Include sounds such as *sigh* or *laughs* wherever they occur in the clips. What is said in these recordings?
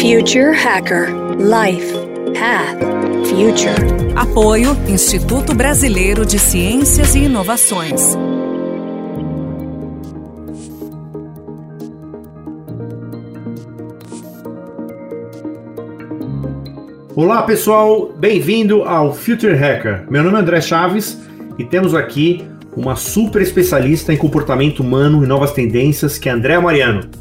Future Hacker Life Path Future. Apoio Instituto Brasileiro de Ciências e Inovações. Olá pessoal, bem-vindo ao Future Hacker. Meu nome é André Chaves e temos aqui uma super especialista em comportamento humano e novas tendências, que é a Andréa Mariano.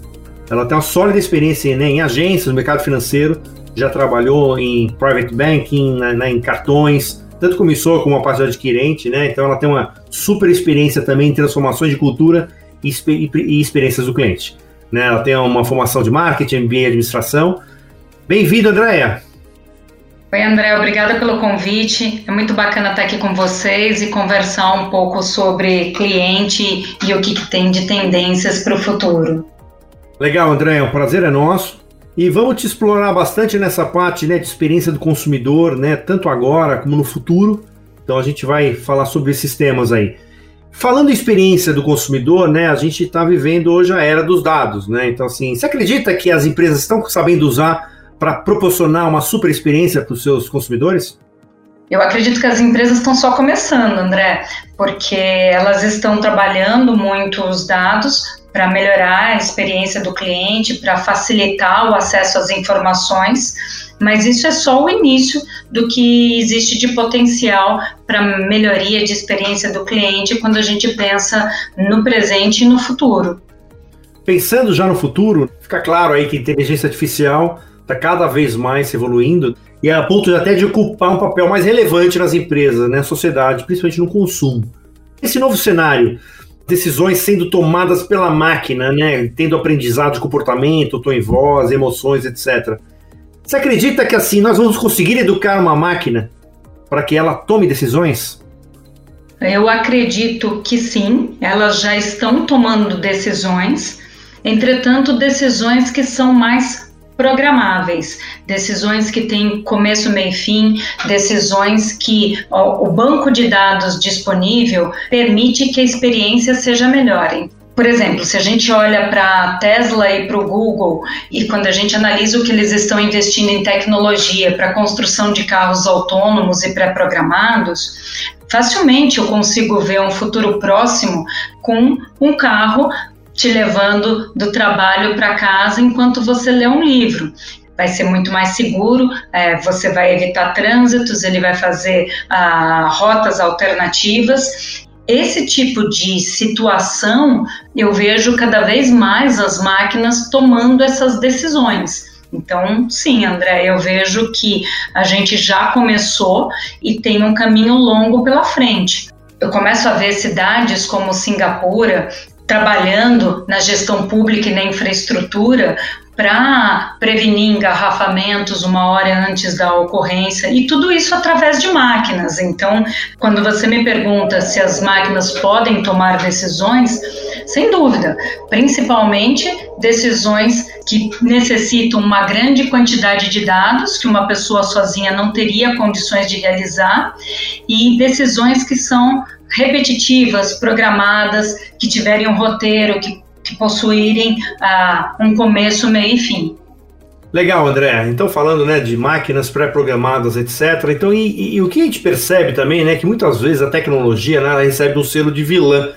Ela tem uma sólida experiência né, em agências, no mercado financeiro, já trabalhou em private banking, na, em cartões, tanto começou como uma parte adquirente, né? Então ela tem uma super experiência também em transformações de cultura e, e, e experiências do cliente. Né? Ela tem uma formação de marketing, MBA administração. Bem-vindo, Andréia! Oi, André, obrigada pelo convite. É muito bacana estar aqui com vocês e conversar um pouco sobre cliente e o que, que tem de tendências para o futuro. Legal, André, o prazer é nosso. E vamos te explorar bastante nessa parte né, de experiência do consumidor, né, tanto agora como no futuro. Então a gente vai falar sobre esses temas aí. Falando em experiência do consumidor, né, a gente está vivendo hoje a era dos dados, né? Então, assim, você acredita que as empresas estão sabendo usar para proporcionar uma super experiência para os seus consumidores? Eu acredito que as empresas estão só começando, André, porque elas estão trabalhando muito os dados para melhorar a experiência do cliente, para facilitar o acesso às informações, mas isso é só o início do que existe de potencial para melhoria de experiência do cliente quando a gente pensa no presente e no futuro. Pensando já no futuro, fica claro aí que inteligência artificial está cada vez mais evoluindo e é a ponto de até de ocupar um papel mais relevante nas empresas, na né, sociedade, principalmente no consumo. Esse novo cenário, decisões sendo tomadas pela máquina, né, tendo aprendizado de comportamento, tom em voz, emoções, etc. Você acredita que assim nós vamos conseguir educar uma máquina para que ela tome decisões? Eu acredito que sim, elas já estão tomando decisões, entretanto, decisões que são mais programáveis, decisões que têm começo, meio e fim, decisões que ó, o banco de dados disponível permite que a experiência seja melhor. Por exemplo, se a gente olha para a Tesla e para o Google e quando a gente analisa o que eles estão investindo em tecnologia para construção de carros autônomos e pré-programados, facilmente eu consigo ver um futuro próximo com um carro te levando do trabalho para casa enquanto você lê um livro vai ser muito mais seguro, é, você vai evitar trânsitos, ele vai fazer ah, rotas alternativas. Esse tipo de situação eu vejo cada vez mais as máquinas tomando essas decisões. Então, sim, André, eu vejo que a gente já começou e tem um caminho longo pela frente. Eu começo a ver cidades como Singapura trabalhando na gestão pública e na infraestrutura para prevenir engarrafamentos uma hora antes da ocorrência e tudo isso através de máquinas. Então, quando você me pergunta se as máquinas podem tomar decisões, sem dúvida, principalmente decisões que necessitam uma grande quantidade de dados que uma pessoa sozinha não teria condições de realizar e decisões que são repetitivas, programadas, que tiverem um roteiro, que, que possuírem ah, um começo, meio e fim. Legal, André. Então, falando né, de máquinas pré-programadas, etc. Então, e, e, e, o que a gente percebe também, né, que muitas vezes a tecnologia né, recebe um selo de vilã.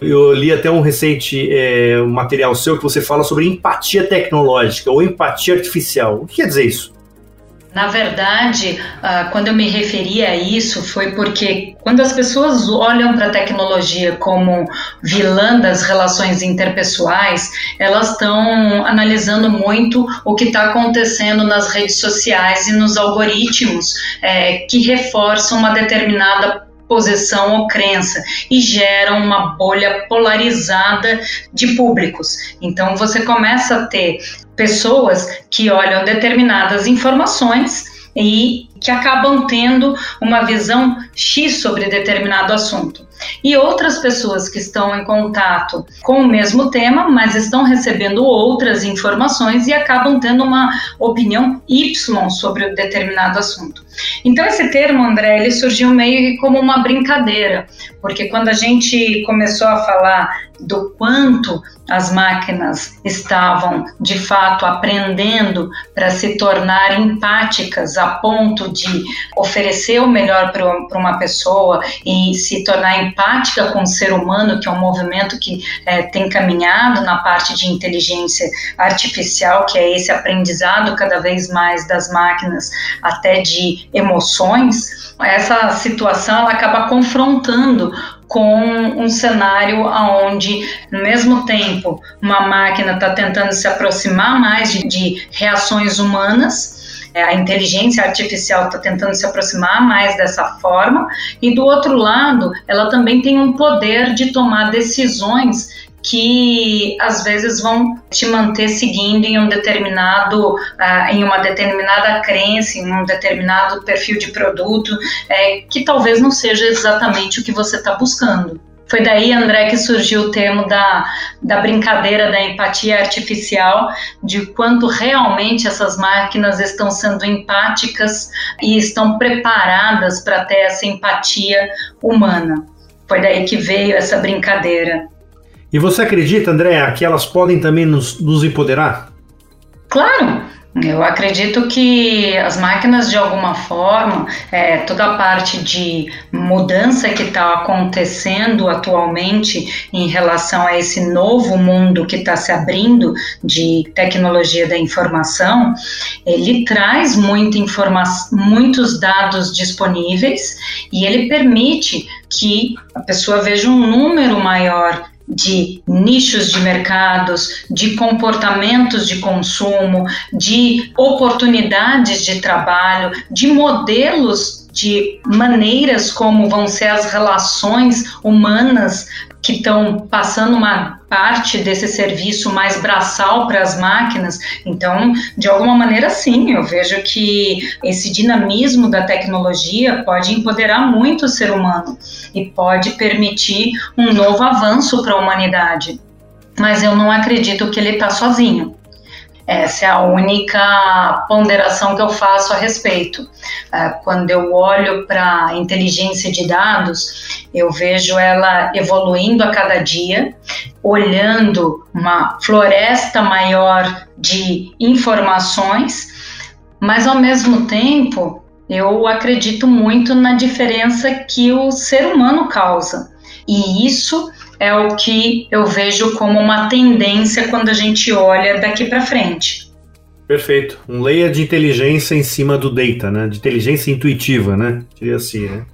Eu li até um recente é, material seu que você fala sobre empatia tecnológica ou empatia artificial. O que quer dizer isso? Na verdade, ah, quando eu me referi a isso, foi porque quando as pessoas olham para a tecnologia como vilã das relações interpessoais, elas estão analisando muito o que está acontecendo nas redes sociais e nos algoritmos é, que reforçam uma determinada posição ou crença e geram uma bolha polarizada de públicos. Então você começa a ter pessoas que olham determinadas informações e que acabam tendo uma visão X sobre determinado assunto. E outras pessoas que estão em contato com o mesmo tema, mas estão recebendo outras informações e acabam tendo uma opinião Y sobre o determinado assunto. Então esse termo, André, ele surgiu meio como uma brincadeira, porque quando a gente começou a falar do quanto as máquinas estavam de fato aprendendo para se tornar empáticas a ponto de oferecer o melhor para uma pessoa e se tornar empática com o ser humano, que é um movimento que é, tem caminhado na parte de inteligência artificial, que é esse aprendizado cada vez mais das máquinas, até de emoções. Essa situação ela acaba confrontando com um cenário onde, no mesmo tempo, uma máquina está tentando se aproximar mais de, de reações humanas, é, a inteligência artificial está tentando se aproximar mais dessa forma, e do outro lado, ela também tem um poder de tomar decisões que às vezes vão te manter seguindo em um determinado, uh, em uma determinada crença, em um determinado perfil de produto, é, que talvez não seja exatamente o que você está buscando. Foi daí, André, que surgiu o termo da, da brincadeira da empatia artificial, de quanto realmente essas máquinas estão sendo empáticas e estão preparadas para ter essa empatia humana. Foi daí que veio essa brincadeira. E você acredita, André, que elas podem também nos, nos empoderar? Claro, eu acredito que as máquinas, de alguma forma, é, toda a parte de mudança que está acontecendo atualmente em relação a esse novo mundo que está se abrindo de tecnologia da informação, ele traz muita informação, muitos dados disponíveis e ele permite que a pessoa veja um número maior de nichos de mercados, de comportamentos de consumo, de oportunidades de trabalho, de modelos de maneiras como vão ser as relações humanas que estão passando uma parte desse serviço mais braçal para as máquinas. Então, de alguma maneira, sim, eu vejo que esse dinamismo da tecnologia pode empoderar muito o ser humano e pode permitir um novo avanço para a humanidade. Mas eu não acredito que ele está sozinho. Essa é a única ponderação que eu faço a respeito. É, quando eu olho para a inteligência de dados, eu vejo ela evoluindo a cada dia, olhando uma floresta maior de informações, mas ao mesmo tempo eu acredito muito na diferença que o ser humano causa. E isso é o que eu vejo como uma tendência quando a gente olha daqui para frente. Perfeito. Um layer de inteligência em cima do data, né? De inteligência intuitiva, né? Seria assim, né?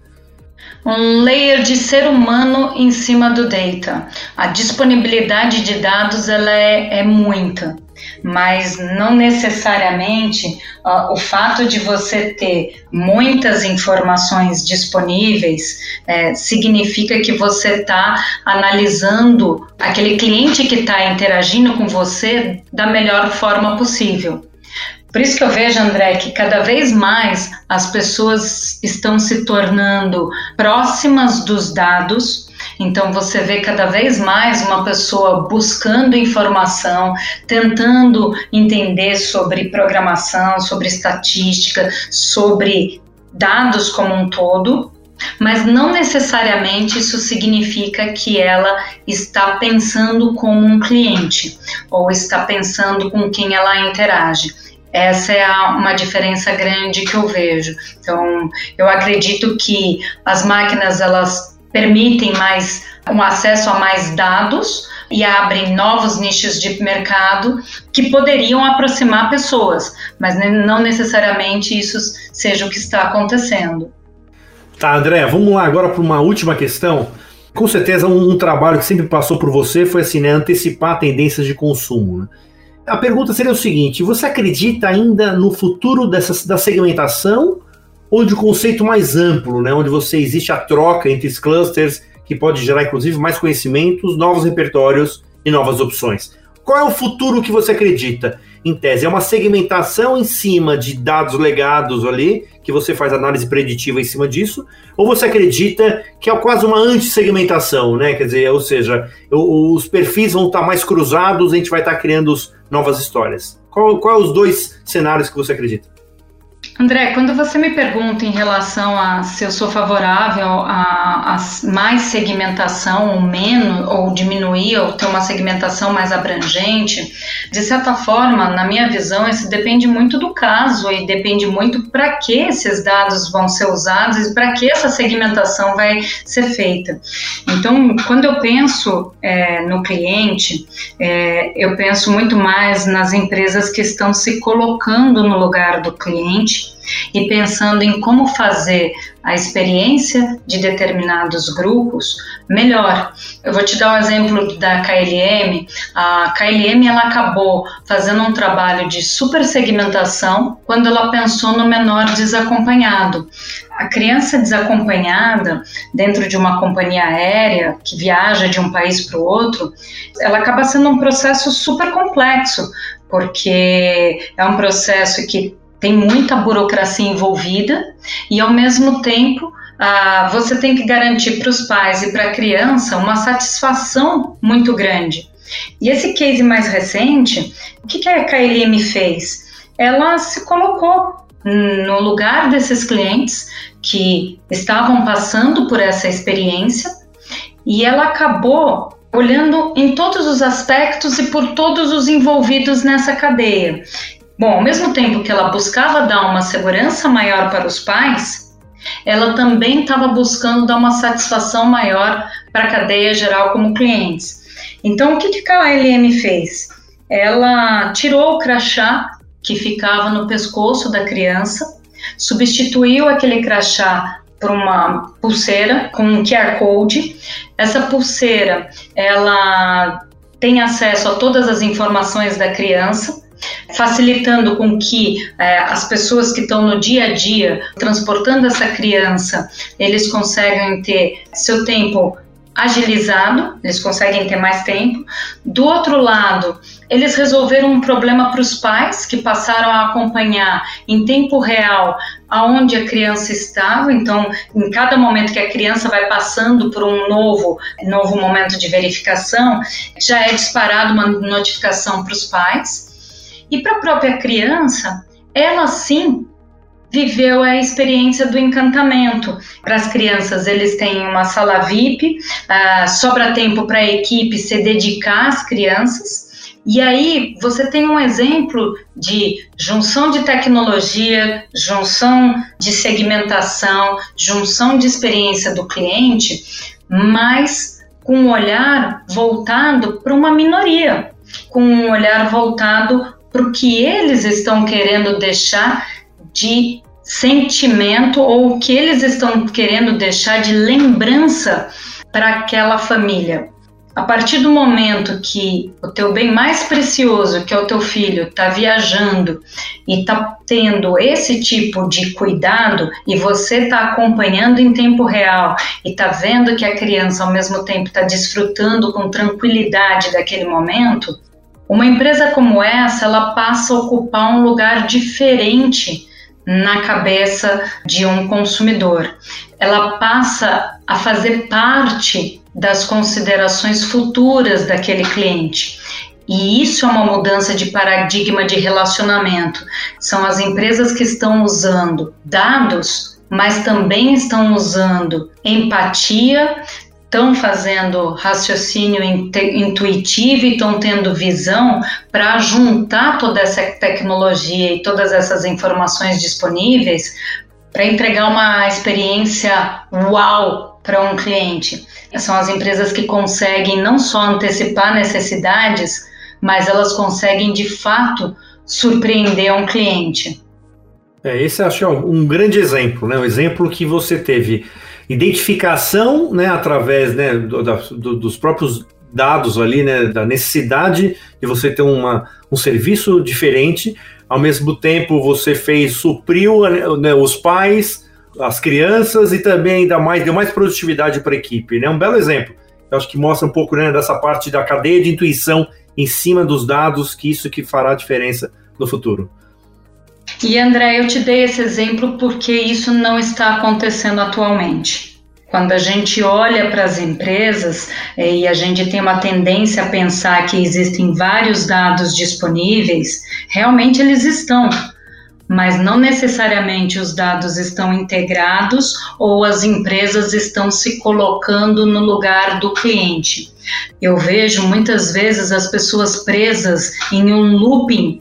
Um layer de ser humano em cima do data. A disponibilidade de dados ela é, é muita mas não necessariamente uh, o fato de você ter muitas informações disponíveis é, significa que você está analisando aquele cliente que está interagindo com você da melhor forma possível. Por isso que eu vejo, André, que cada vez mais as pessoas estão se tornando próximas dos dados então você vê cada vez mais uma pessoa buscando informação, tentando entender sobre programação, sobre estatística, sobre dados como um todo, mas não necessariamente isso significa que ela está pensando como um cliente ou está pensando com quem ela interage. Essa é uma diferença grande que eu vejo. Então, eu acredito que as máquinas elas permitem mais um acesso a mais dados e abrem novos nichos de mercado que poderiam aproximar pessoas, mas não necessariamente isso seja o que está acontecendo. Tá, André, vamos lá agora para uma última questão. Com certeza um, um, trabalho que sempre passou por você foi assim, né, antecipar tendências de consumo. Né? A pergunta seria o seguinte: você acredita ainda no futuro dessa, da segmentação ou de conceito mais amplo, né, onde você existe a troca entre os clusters, que pode gerar inclusive mais conhecimentos, novos repertórios e novas opções. Qual é o futuro que você acredita? Em tese, é uma segmentação em cima de dados legados ali, que você faz análise preditiva em cima disso, ou você acredita que é quase uma antissegmentação, né? Quer dizer, ou seja, os perfis vão estar mais cruzados, a gente vai estar criando novas histórias. Qual, qual é os dois cenários que você acredita? André, quando você me pergunta em relação a se eu sou favorável a, a, mais segmentação ou menos, ou diminuir, ou ter uma segmentação mais abrangente, de certa forma, na minha visão, isso depende muito do caso e depende muito para que esses dados vão ser usados e para que essa segmentação vai ser feita. Então, quando eu penso é, no cliente, é, eu penso muito mais nas empresas que estão se colocando no lugar do cliente e pensando em como fazer a experiência de determinados grupos melhor. Eu vou te dar um exemplo da KLM. A KLM ela acabou fazendo um trabalho de super segmentação quando ela pensou no menor desacompanhado. A criança desacompanhada dentro de uma companhia aérea que viaja de um país para o outro, ela acaba sendo um processo super complexo, porque é um processo que tem muita burocracia envolvida e, ao mesmo tempo, ah, você tem que garantir para os pais e para a criança uma satisfação muito grande. E esse case mais recente, o que, que a KLM fez? Ela se colocou no lugar desses clientes que estavam passando por essa experiência e ela acabou olhando em todos os aspectos e por todos os envolvidos nessa cadeia. Bom, ao mesmo tempo que ela buscava dar uma segurança maior para os pais, ela também estava buscando dar uma satisfação maior para a cadeia geral como clientes. Então, o que, que a KLM fez? Ela tirou o crachá que ficava no pescoço da criança, substituiu aquele crachá por uma pulseira com um QR Code. Essa pulseira, ela tem acesso a todas as informações da criança, facilitando com que é, as pessoas que estão no dia a dia transportando essa criança, eles conseguem ter seu tempo agilizado, eles conseguem ter mais tempo. Do outro lado, eles resolveram um problema para os pais que passaram a acompanhar em tempo real aonde a criança estava. Então, em cada momento que a criança vai passando por um novo, novo momento de verificação, já é disparado uma notificação para os pais. E para a própria criança, ela sim viveu a experiência do encantamento. Para as crianças, eles têm uma sala VIP, uh, sobra tempo para a equipe se dedicar às crianças. E aí você tem um exemplo de junção de tecnologia, junção de segmentação, junção de experiência do cliente, mas com um olhar voltado para uma minoria, com um olhar voltado para o que eles estão querendo deixar de sentimento ou o que eles estão querendo deixar de lembrança para aquela família. A partir do momento que o teu bem mais precioso, que é o teu filho, está viajando e está tendo esse tipo de cuidado e você está acompanhando em tempo real e está vendo que a criança ao mesmo tempo está desfrutando com tranquilidade daquele momento, uma empresa como essa, ela passa a ocupar um lugar diferente na cabeça de um consumidor. Ela passa a fazer parte das considerações futuras daquele cliente. E isso é uma mudança de paradigma de relacionamento. São as empresas que estão usando dados, mas também estão usando empatia, estão fazendo raciocínio intuitivo e estão tendo visão para juntar toda essa tecnologia e todas essas informações disponíveis para entregar uma experiência uau para um cliente. São as empresas que conseguem não só antecipar necessidades, mas elas conseguem de fato surpreender um cliente. É, esse acho é um grande exemplo, né? O exemplo que você teve identificação, né, através né, do, do, dos próprios dados ali, né, da necessidade de você ter uma, um serviço diferente, ao mesmo tempo você fez, supriu né, os pais, as crianças e também ainda mais, deu mais produtividade para a equipe, né, um belo exemplo. Eu acho que mostra um pouco né, dessa parte da cadeia de intuição em cima dos dados, que isso que fará a diferença no futuro. E André, eu te dei esse exemplo porque isso não está acontecendo atualmente. Quando a gente olha para as empresas eh, e a gente tem uma tendência a pensar que existem vários dados disponíveis, realmente eles estão. mas não necessariamente os dados estão integrados ou as empresas estão se colocando no lugar do cliente. Eu vejo muitas vezes as pessoas presas em um looping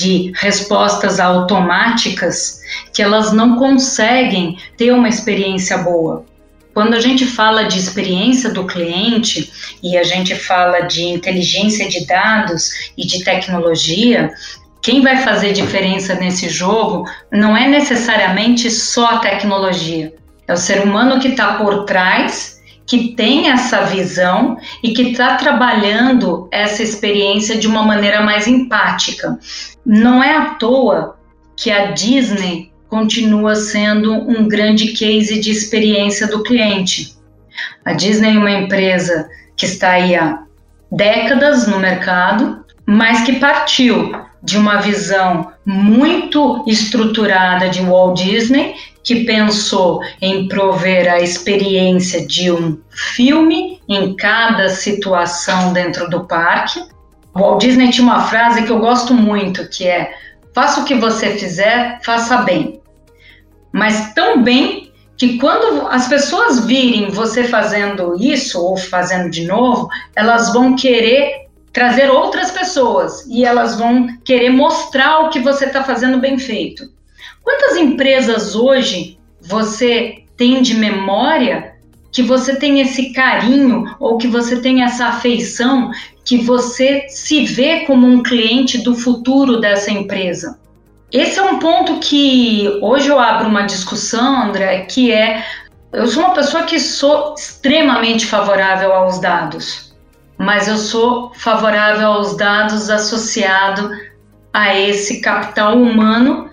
de respostas automáticas que elas não conseguem ter uma experiência boa. Quando a gente fala de experiência do cliente e a gente fala de inteligência de dados e de tecnologia, quem vai fazer diferença nesse jogo não é necessariamente só a tecnologia, é o ser humano que está por trás, que tem essa visão e que está trabalhando essa experiência de uma maneira mais empática. Não é à toa que a Disney continua sendo um grande case de experiência do cliente. A Disney é uma empresa que está aí há décadas no mercado, mas que partiu de uma visão muito estruturada de Walt Disney, que pensou em prover a experiência de um filme em cada situação dentro do parque. Walt Disney tinha uma frase que eu gosto muito, que é: faça o que você fizer, faça bem. Mas tão bem que quando as pessoas virem você fazendo isso ou fazendo de novo, elas vão querer trazer outras pessoas e elas vão querer mostrar o que você está fazendo bem feito. Quantas empresas hoje você tem de memória que você tem esse carinho ou que você tem essa afeição que você se vê como um cliente do futuro dessa empresa? Esse é um ponto que hoje eu abro uma discussão, André, que é eu sou uma pessoa que sou extremamente favorável aos dados mas eu sou favorável aos dados associados a esse capital humano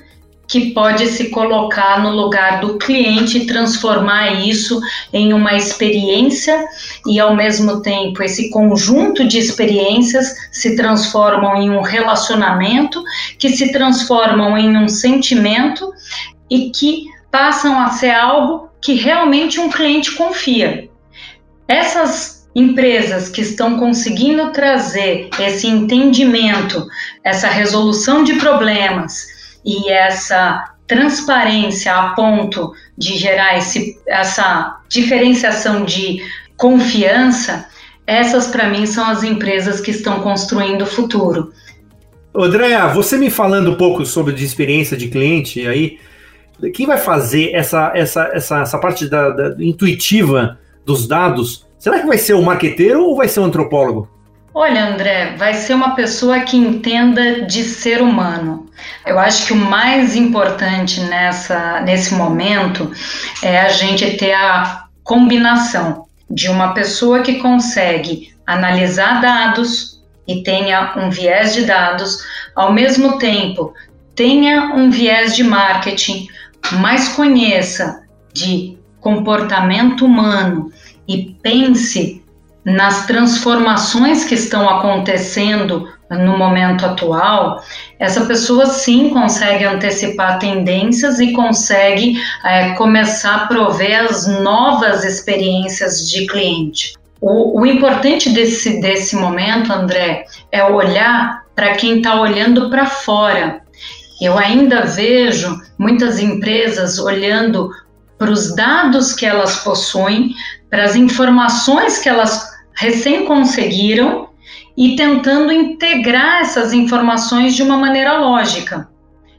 que pode se colocar no lugar do cliente e transformar isso em uma experiência e ao mesmo tempo esse conjunto de experiências se transformam em um relacionamento, que se transformam em um sentimento e que passam a ser algo que realmente um cliente confia. Essas empresas que estão conseguindo trazer esse entendimento, essa resolução de problemas e essa transparência a ponto de gerar esse, essa diferenciação de confiança, essas para mim são as empresas que estão construindo o futuro. Andréa, você me falando um pouco sobre de experiência de cliente aí, quem vai fazer essa, essa, essa, essa parte da, da intuitiva dos dados Será que vai ser um marqueteiro ou vai ser um antropólogo? Olha, André, vai ser uma pessoa que entenda de ser humano. Eu acho que o mais importante nessa, nesse momento é a gente ter a combinação de uma pessoa que consegue analisar dados e tenha um viés de dados, ao mesmo tempo tenha um viés de marketing, mas conheça de comportamento humano e pense nas transformações que estão acontecendo no momento atual, essa pessoa sim consegue antecipar tendências e consegue é, começar a prover as novas experiências de cliente. O, o importante desse, desse momento, André, é olhar para quem está olhando para fora. Eu ainda vejo muitas empresas olhando para os dados que elas possuem, para as informações que elas recém conseguiram e tentando integrar essas informações de uma maneira lógica.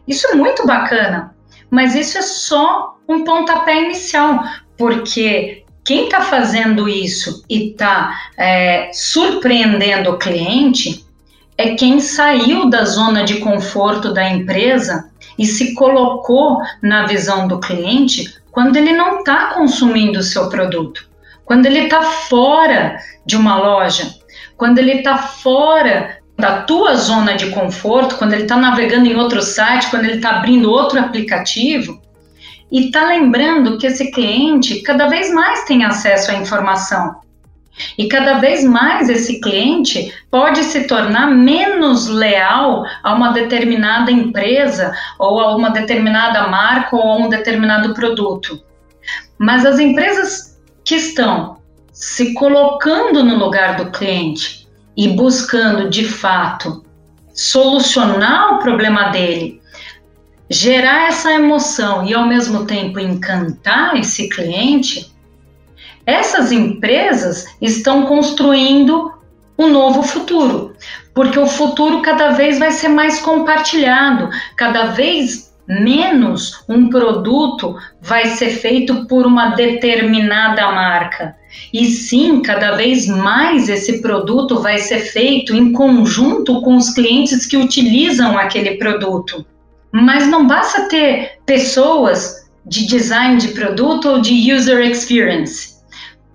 Isso é muito bacana, mas isso é só um pontapé inicial, porque quem está fazendo isso e está é, surpreendendo o cliente é quem saiu da zona de conforto da empresa e se colocou na visão do cliente quando ele não está consumindo o seu produto, quando ele está fora de uma loja, quando ele está fora da tua zona de conforto, quando ele está navegando em outro site, quando ele está abrindo outro aplicativo, e está lembrando que esse cliente cada vez mais tem acesso à informação. E cada vez mais esse cliente pode se tornar menos leal a uma determinada empresa ou a uma determinada marca ou a um determinado produto. Mas as empresas que estão se colocando no lugar do cliente e buscando de fato solucionar o problema dele gerar essa emoção e ao mesmo tempo encantar esse cliente, essas empresas estão construindo um novo futuro, porque o futuro cada vez vai ser mais compartilhado, cada vez menos um produto vai ser feito por uma determinada marca. E sim, cada vez mais esse produto vai ser feito em conjunto com os clientes que utilizam aquele produto. Mas não basta ter pessoas de design de produto ou de user experience.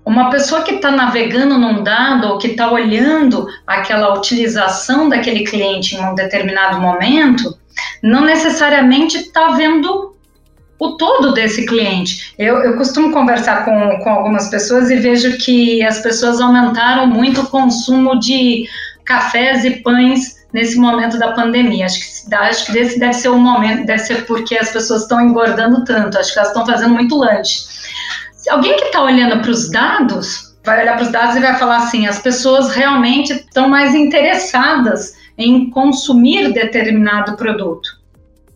Uma pessoa que está navegando num dado ou que está olhando aquela utilização daquele cliente em um determinado momento, não necessariamente está vendo o todo desse cliente. Eu, eu costumo conversar com, com algumas pessoas e vejo que as pessoas aumentaram muito o consumo de cafés e pães nesse momento da pandemia. Acho que, acho que esse deve ser o momento, deve ser porque as pessoas estão engordando tanto, acho que elas estão fazendo muito lanche. Alguém que está olhando para os dados, vai olhar para os dados e vai falar assim: as pessoas realmente estão mais interessadas em consumir determinado produto.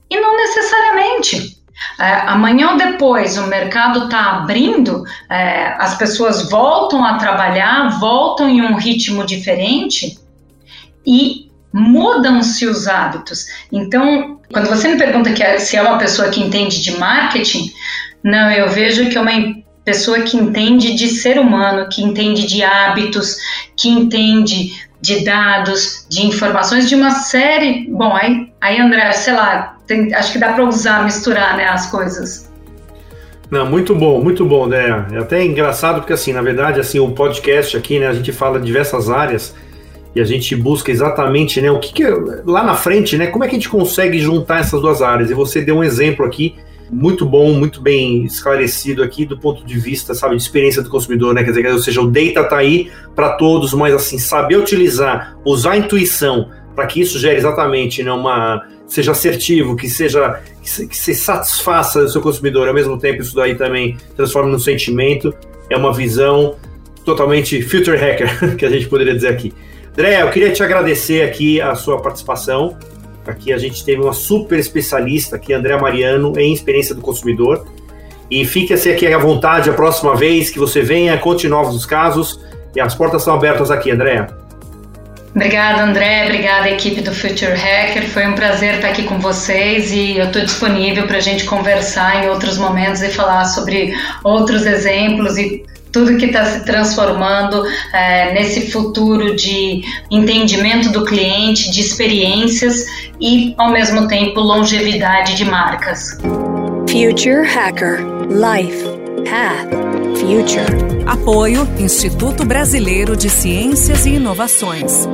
E não necessariamente. É, amanhã ou depois o mercado está abrindo, é, as pessoas voltam a trabalhar, voltam em um ritmo diferente e mudam-se os hábitos. Então, quando você me pergunta que é, se é uma pessoa que entende de marketing, não, eu vejo que é uma pessoa que entende de ser humano, que entende de hábitos, que entende de dados, de informações, de uma série. Bom, aí, aí André, sei lá, tem, acho que dá para usar, misturar né, as coisas. Não, muito bom, muito bom, né? É até engraçado porque assim, na verdade, assim, o podcast aqui, né, a gente fala de diversas áreas e a gente busca exatamente, né, o que, que lá na frente, né, como é que a gente consegue juntar essas duas áreas? E você deu um exemplo aqui muito bom, muito bem esclarecido aqui do ponto de vista, sabe, de experiência do consumidor, né? Quer dizer, ou seja, o data tá aí para todos, mas assim, saber utilizar, usar a intuição para que isso gere exatamente né, uma seja assertivo, que seja que se, satisfaça o seu consumidor, ao mesmo tempo isso daí também transforma no sentimento, é uma visão totalmente future hacker, *laughs* que a gente poderia dizer aqui. André, eu queria te agradecer aqui a sua participação. Aqui a gente teve uma super especialista aqui, André Mariano, em experiência do consumidor. E fique-se aqui à vontade a próxima vez que você venha, conte novos os casos. E as portas estão abertas aqui, André. Obrigada, André. Obrigada, equipe do Future Hacker. Foi um prazer estar aqui com vocês e eu estou disponível para a gente conversar em outros momentos e falar sobre outros exemplos e tudo que está se transformando é, nesse futuro de entendimento do cliente, de experiências e, ao mesmo tempo, longevidade de marcas. Future Hacker Life Path Future. Apoio Instituto Brasileiro de Ciências e Inovações.